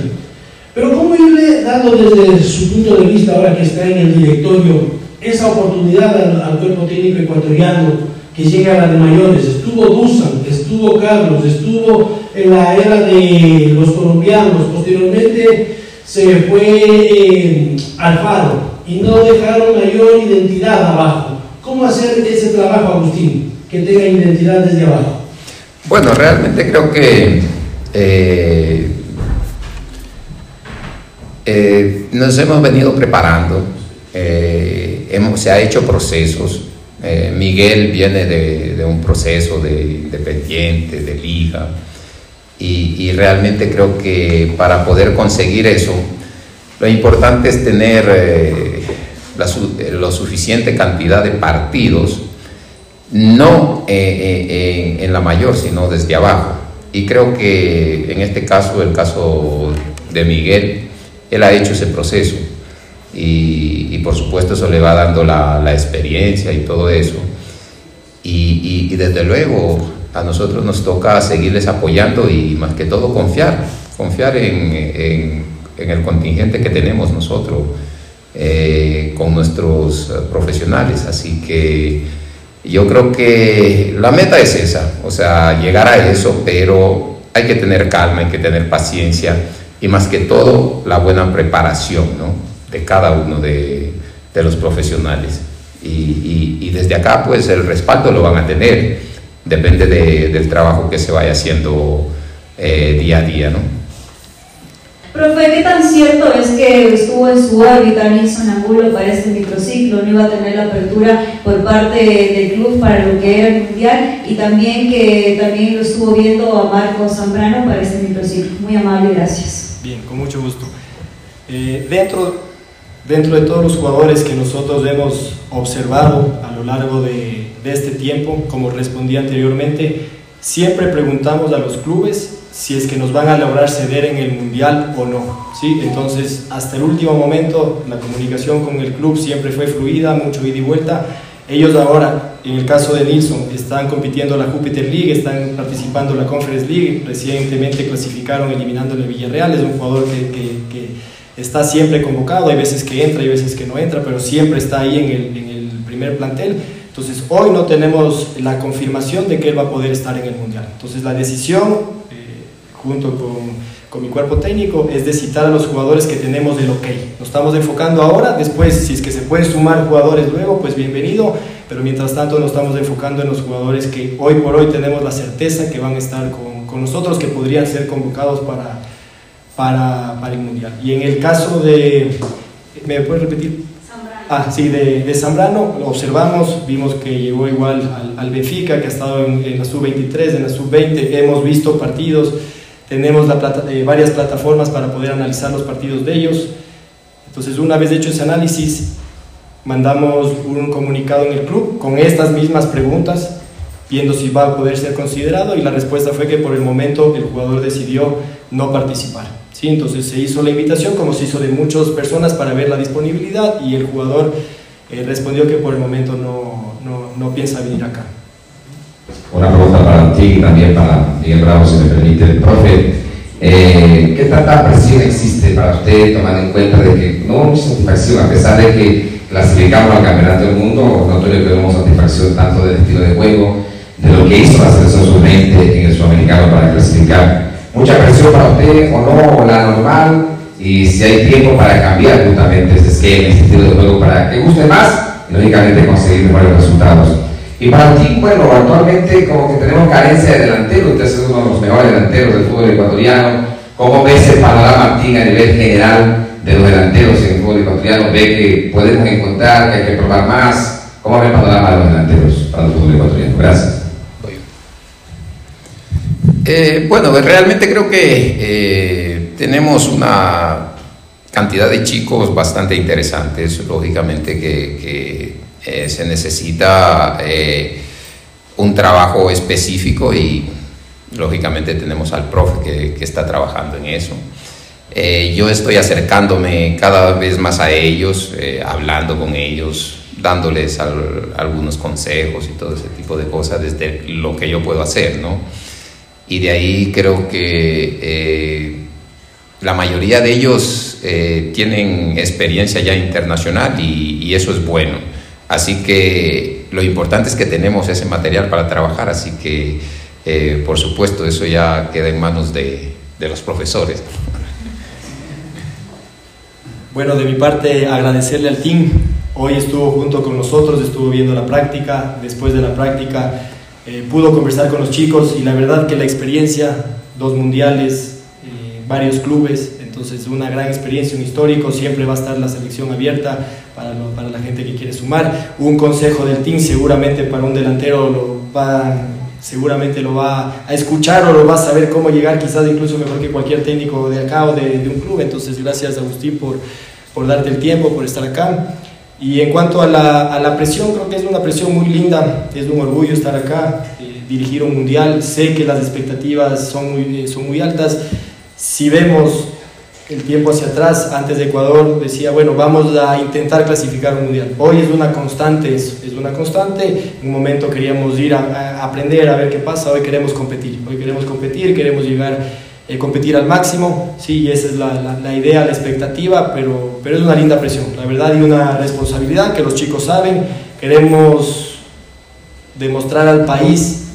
Pero ¿cómo irle dando desde su punto de vista, ahora que está en el directorio, esa oportunidad al, al cuerpo técnico ecuatoriano que llegue a la de mayores? Estuvo Dusan, estuvo Carlos, estuvo en la era de los colombianos, posteriormente se fue eh, Alfaro y no dejaron mayor identidad abajo. ¿Cómo hacer ese trabajo, Agustín, que tenga identidad desde abajo? Bueno, realmente creo que eh, eh, nos hemos venido preparando, eh, hemos, se ha hecho procesos. Eh, Miguel viene de, un proceso de independiente, de liga, y, realmente creo que para poder conseguir eso, lo importante es tener eh, la, la, suficiente cantidad de partidos, no eh, eh, en, la mayor, sino desde abajo. Y creo que en este caso, el caso de Miguel, él ha hecho ese proceso. Y, y por supuesto eso le va dando la, la experiencia y todo eso. Y, y, y, desde luego a nosotros nos toca seguirles apoyando y más que todo confiar, confiar en, en, en el contingente que tenemos nosotros eh, con nuestros profesionales. Así que yo creo que la meta es esa, o sea, llegar a eso, pero hay que tener calma, hay que tener paciencia y más que todo la buena preparación ¿no? De cada uno de, de los profesionales. Y, y, y, desde acá pues el respaldo lo van a tener, depende de, del trabajo que se vaya haciendo eh, día a día. ¿no? Profe, ¿qué tan cierto es que estuvo en su órbita Nilson Angulo para este microciclo? No iba a tener la apertura por parte del club para lo que era el mundial y también que también lo estuvo viendo a Marco Zambrano para este microciclo. Muy amable, gracias. Bien, con mucho gusto. Eh, dentro, dentro de todos los jugadores que nosotros hemos observado a lo largo de, de este tiempo, como respondí anteriormente, siempre preguntamos a los clubes si es que nos van a lograr ceder en el mundial o no. ¿sí? Entonces, hasta el último momento, la comunicación con el club siempre fue fluida, mucho ida y vuelta. Ellos ahora, en el caso de Nilsson, están compitiendo la Jupiter League, están participando en la Conference League, recientemente clasificaron eliminando el Villarreal, es un jugador que, que, que, está siempre convocado, hay veces que entra, hay veces que no entra, pero siempre está ahí en el, en el primer plantel. Entonces, hoy no tenemos la confirmación de que él va a poder estar en el Mundial. Entonces, la decisión junto con, con, mi cuerpo técnico, es de citar a los jugadores que tenemos del OK. Nos estamos enfocando ahora, después si es que se pueden sumar jugadores luego, pues bienvenido, pero mientras tanto nos estamos enfocando en los jugadores que hoy por hoy tenemos la certeza que van a estar con, con nosotros, que podrían ser convocados para, para, para el Mundial. Y en el caso de... ¿Me puedes repetir? Ah, sí, de, de, Zambrano lo observamos, vimos que llegó igual al, al Benfica, que ha estado en, en la sub-23, en la sub-20, hemos visto partidos, tenemos la plata, eh, varias plataformas para poder analizar los partidos de ellos. Entonces, una vez hecho ese análisis, mandamos un comunicado en el club con estas mismas preguntas, viendo si va a poder ser considerado y la respuesta fue que por el momento el jugador decidió no participar. ¿Sí? Entonces se hizo la invitación, como se hizo de muchas personas, para ver la disponibilidad y el jugador eh, respondió que por el momento no, no, no piensa venir acá. Una pregunta para ti y también para Miguel Bravo, si me permite. Profe, eh, ¿qué tanta presión existe para usted, tomando en cuenta de que no hubo satisfacción, a pesar de que clasificamos al Campeonato del Mundo, notorio que hubo satisfacción tanto del estilo de juego, de lo que hizo la selección sub-20 en el sudamericano para clasificar? ¿Mucha presión para usted o no, o la normal? Y si hay tiempo para cambiar justamente ese esquema, ese estilo de juego, para que guste más y lógicamente conseguir mejores resultados. Y para ti, bueno, actualmente como que tenemos carencia de delantero, usted es uno de los mejores delanteros del fútbol ecuatoriano. ¿Cómo ves el panorama, Martín, a nivel general de los delanteros en el fútbol ecuatoriano? ¿Ve que podemos encontrar, que hay que probar más? ¿Cómo ve el panorama de los delanteros para el fútbol ecuatoriano? Gracias. Eh, bueno, realmente creo que eh, tenemos una cantidad de chicos bastante interesantes, lógicamente que, eh, se necesita un trabajo específico y lógicamente tenemos al profe que, está trabajando en eso. Yo estoy acercándome cada vez más a ellos, hablando con ellos, dándoles algunos consejos y todo ese tipo de cosas desde lo que yo puedo hacer, ¿no? Y de ahí creo que la mayoría de ellos eh, tienen experiencia ya internacional y, eso es bueno. Así que lo importante es que tenemos ese material para trabajar, así que eh, por supuesto eso ya queda en manos de, de los profesores. Bueno, de mi parte agradecerle al team. Hoy estuvo junto con nosotros, estuvo viendo la práctica. Después de la práctica eh, pudo conversar con los chicos y la verdad que la experiencia, dos mundiales, varios clubes, entonces una gran experiencia, un histórico, siempre va a estar la selección abierta para, para la gente que quiere sumar. Un consejo del team seguramente para un delantero lo va, seguramente lo va a escuchar o lo va a saber cómo llegar, quizás incluso mejor que cualquier técnico de acá o de, un club, entonces gracias Agustín por, por darte el tiempo, por estar acá. Y en cuanto a la, a la, presión, creo que es una presión muy linda, es un orgullo estar acá, eh, dirigir un mundial, sé que las expectativas son muy, son muy altas, si vemos el tiempo hacia atrás, antes de Ecuador decía, bueno, vamos a intentar clasificar un mundial. Hoy es una constante, es, una constante. En un momento queríamos ir a, aprender, a ver qué pasa. Hoy queremos competir. Hoy queremos competir, queremos llegar a eh, competir al máximo. Sí, esa es la, idea, la expectativa, pero, pero es una linda presión, la verdad, y una responsabilidad que los chicos saben. Queremos demostrar al país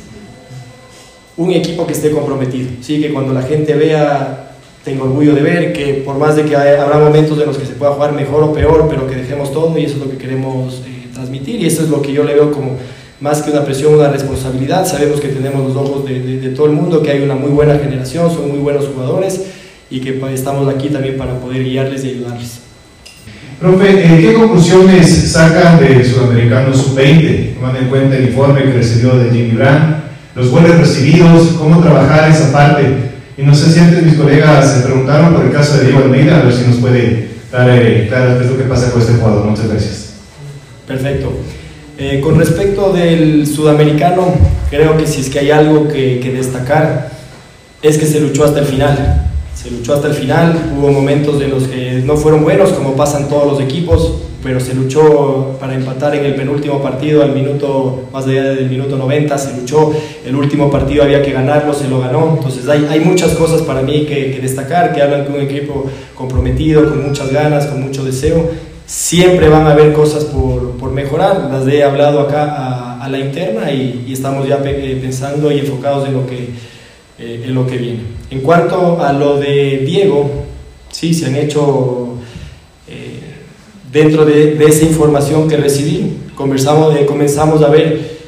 un equipo que esté comprometido, ¿sí? que cuando la gente vea, tengo orgullo de ver, que por más de que habrá momentos en los que se pueda jugar mejor o peor, pero que dejemos todo y eso es lo que queremos eh, transmitir y eso es lo que yo le veo como más que una presión, una responsabilidad. Sabemos que tenemos los ojos de, de, todo el mundo, que hay una muy buena generación, son muy buenos jugadores y que estamos aquí también para poder guiarles y ayudarles. Profe, eh, ¿qué conclusiones sacan del Sudamericano Sub-20, tomando en cuenta el informe que recibió de Jimmy Brand? los goles recibidos, cómo trabajar esa parte. Y no sé si antes mis colegas se preguntaron por el caso de Diego Almeida, a ver si nos puede dar eh, claro qué es lo que pasa con este jugador. Muchas gracias. Perfecto. Eh, con respecto del sudamericano, creo que si es que hay algo que, que destacar, es que se luchó hasta el final. Se luchó hasta el final, hubo momentos en los que no fueron buenos, como pasan todos los equipos, pero se luchó para empatar en el penúltimo partido al minuto, más allá del minuto 90, se luchó, el último partido había que ganarlo, se lo ganó, entonces hay, hay muchas cosas para mí que, destacar, que hablan de un equipo comprometido, con muchas ganas, con mucho deseo, siempre van a haber cosas por, mejorar, las he hablado acá a, la interna y, estamos ya eh, pensando y enfocados en lo que, eh, en lo que viene. En cuanto a lo de Diego, sí, se han hecho dentro de, esa información que recibí, conversamos, eh, comenzamos a ver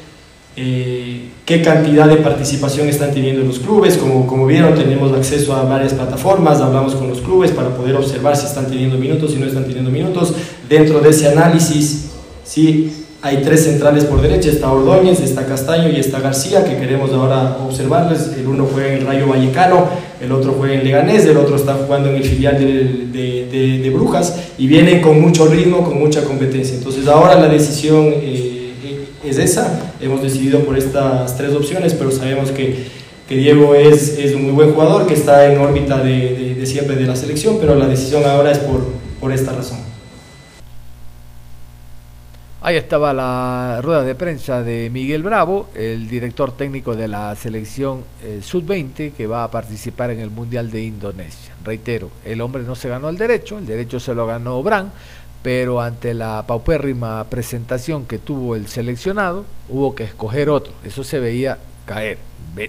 eh, qué cantidad de participación están teniendo los clubes. Como, como vieron, tenemos acceso a varias plataformas, hablamos con los clubes para poder observar si están teniendo minutos, si no están teniendo minutos. Dentro de ese análisis, sí, hay tres centrales por derecha, está Ordóñez, está Castaño y está García, que queremos ahora observarles. El uno juega en el Rayo Vallecano, el otro juega en Leganés, el otro está jugando en el filial de, de, Brujas y vienen con mucho ritmo, con mucha competencia. Entonces ahora la decisión eh, es esa, hemos decidido por estas tres opciones, pero sabemos que, que Diego es, es, un muy buen jugador, que está en órbita de, siempre de la selección, pero la decisión ahora es por, por esta razón. Ahí estaba la rueda de prensa de Miguel Bravo, el director técnico de la selección eh, sub-20 que va a participar en el Mundial de Indonesia. Reitero, el hombre no se ganó el derecho, el derecho se lo ganó Bran, pero ante la paupérrima presentación que tuvo el seleccionado, hubo que escoger otro. Eso se veía caer,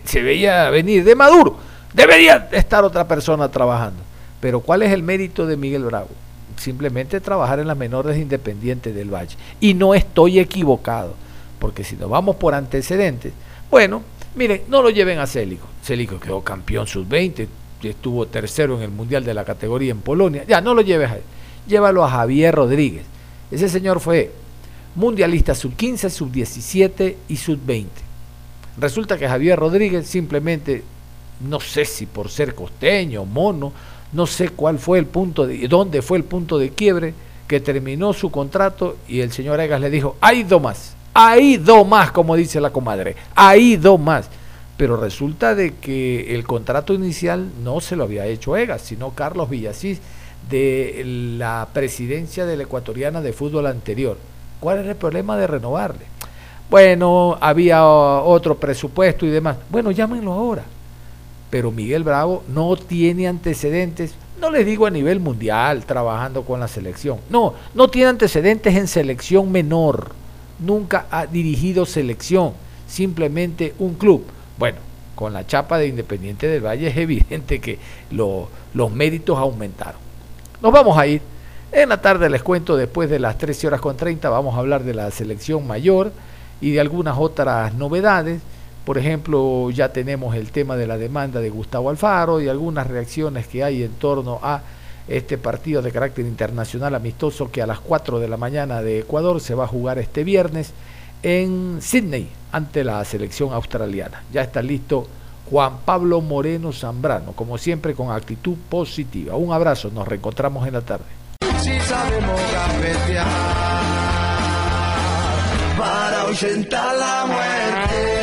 se veía venir de Maduro. Debería estar otra persona trabajando. Pero ¿cuál es el mérito de Miguel Bravo? Simplemente trabajar en las menores independientes del Valle. Y no estoy equivocado, porque si nos vamos por antecedentes, bueno, miren, no lo lleven a Célico. Célico quedó campeón sub-20, estuvo tercero en el Mundial de la categoría en Polonia. Ya, no lo lleves a él. Llévalo a Javier Rodríguez. Ese señor fue mundialista sub-15, sub-17 y sub-20. Resulta que Javier Rodríguez simplemente, no sé si por ser costeño, mono, no sé cuál fue el punto de, dónde fue el punto de quiebre, que terminó su contrato y el señor Egas le dijo, hay dos más, hay dos más, como dice la comadre, hay dos más. Pero resulta de que el contrato inicial no se lo había hecho Egas, sino Carlos Villasís de la presidencia de la ecuatoriana de fútbol anterior. ¿Cuál es el problema de renovarle? Bueno, había otro presupuesto y demás. Bueno, llámenlo ahora. Pero Miguel Bravo no tiene antecedentes, no les digo a nivel mundial, trabajando con la selección. No, no tiene antecedentes en selección menor. Nunca ha dirigido selección, simplemente un club. Bueno, con la chapa de Independiente del Valle es evidente que los méritos aumentaron. Nos vamos a ir. En la tarde les cuento, después de las 13 horas con 30, vamos a hablar de la selección mayor y de algunas otras novedades. Por ejemplo, ya tenemos el tema de la demanda de Gustavo Alfaro y algunas reacciones que hay en torno a este partido de carácter internacional amistoso que a las 4 de la mañana de Ecuador se va a jugar este viernes en Sydney ante la selección australiana. Ya está listo Juan Pablo Moreno Zambrano, como siempre con actitud positiva. Un abrazo, nos reencontramos en la tarde. Si sabemos para la muerte.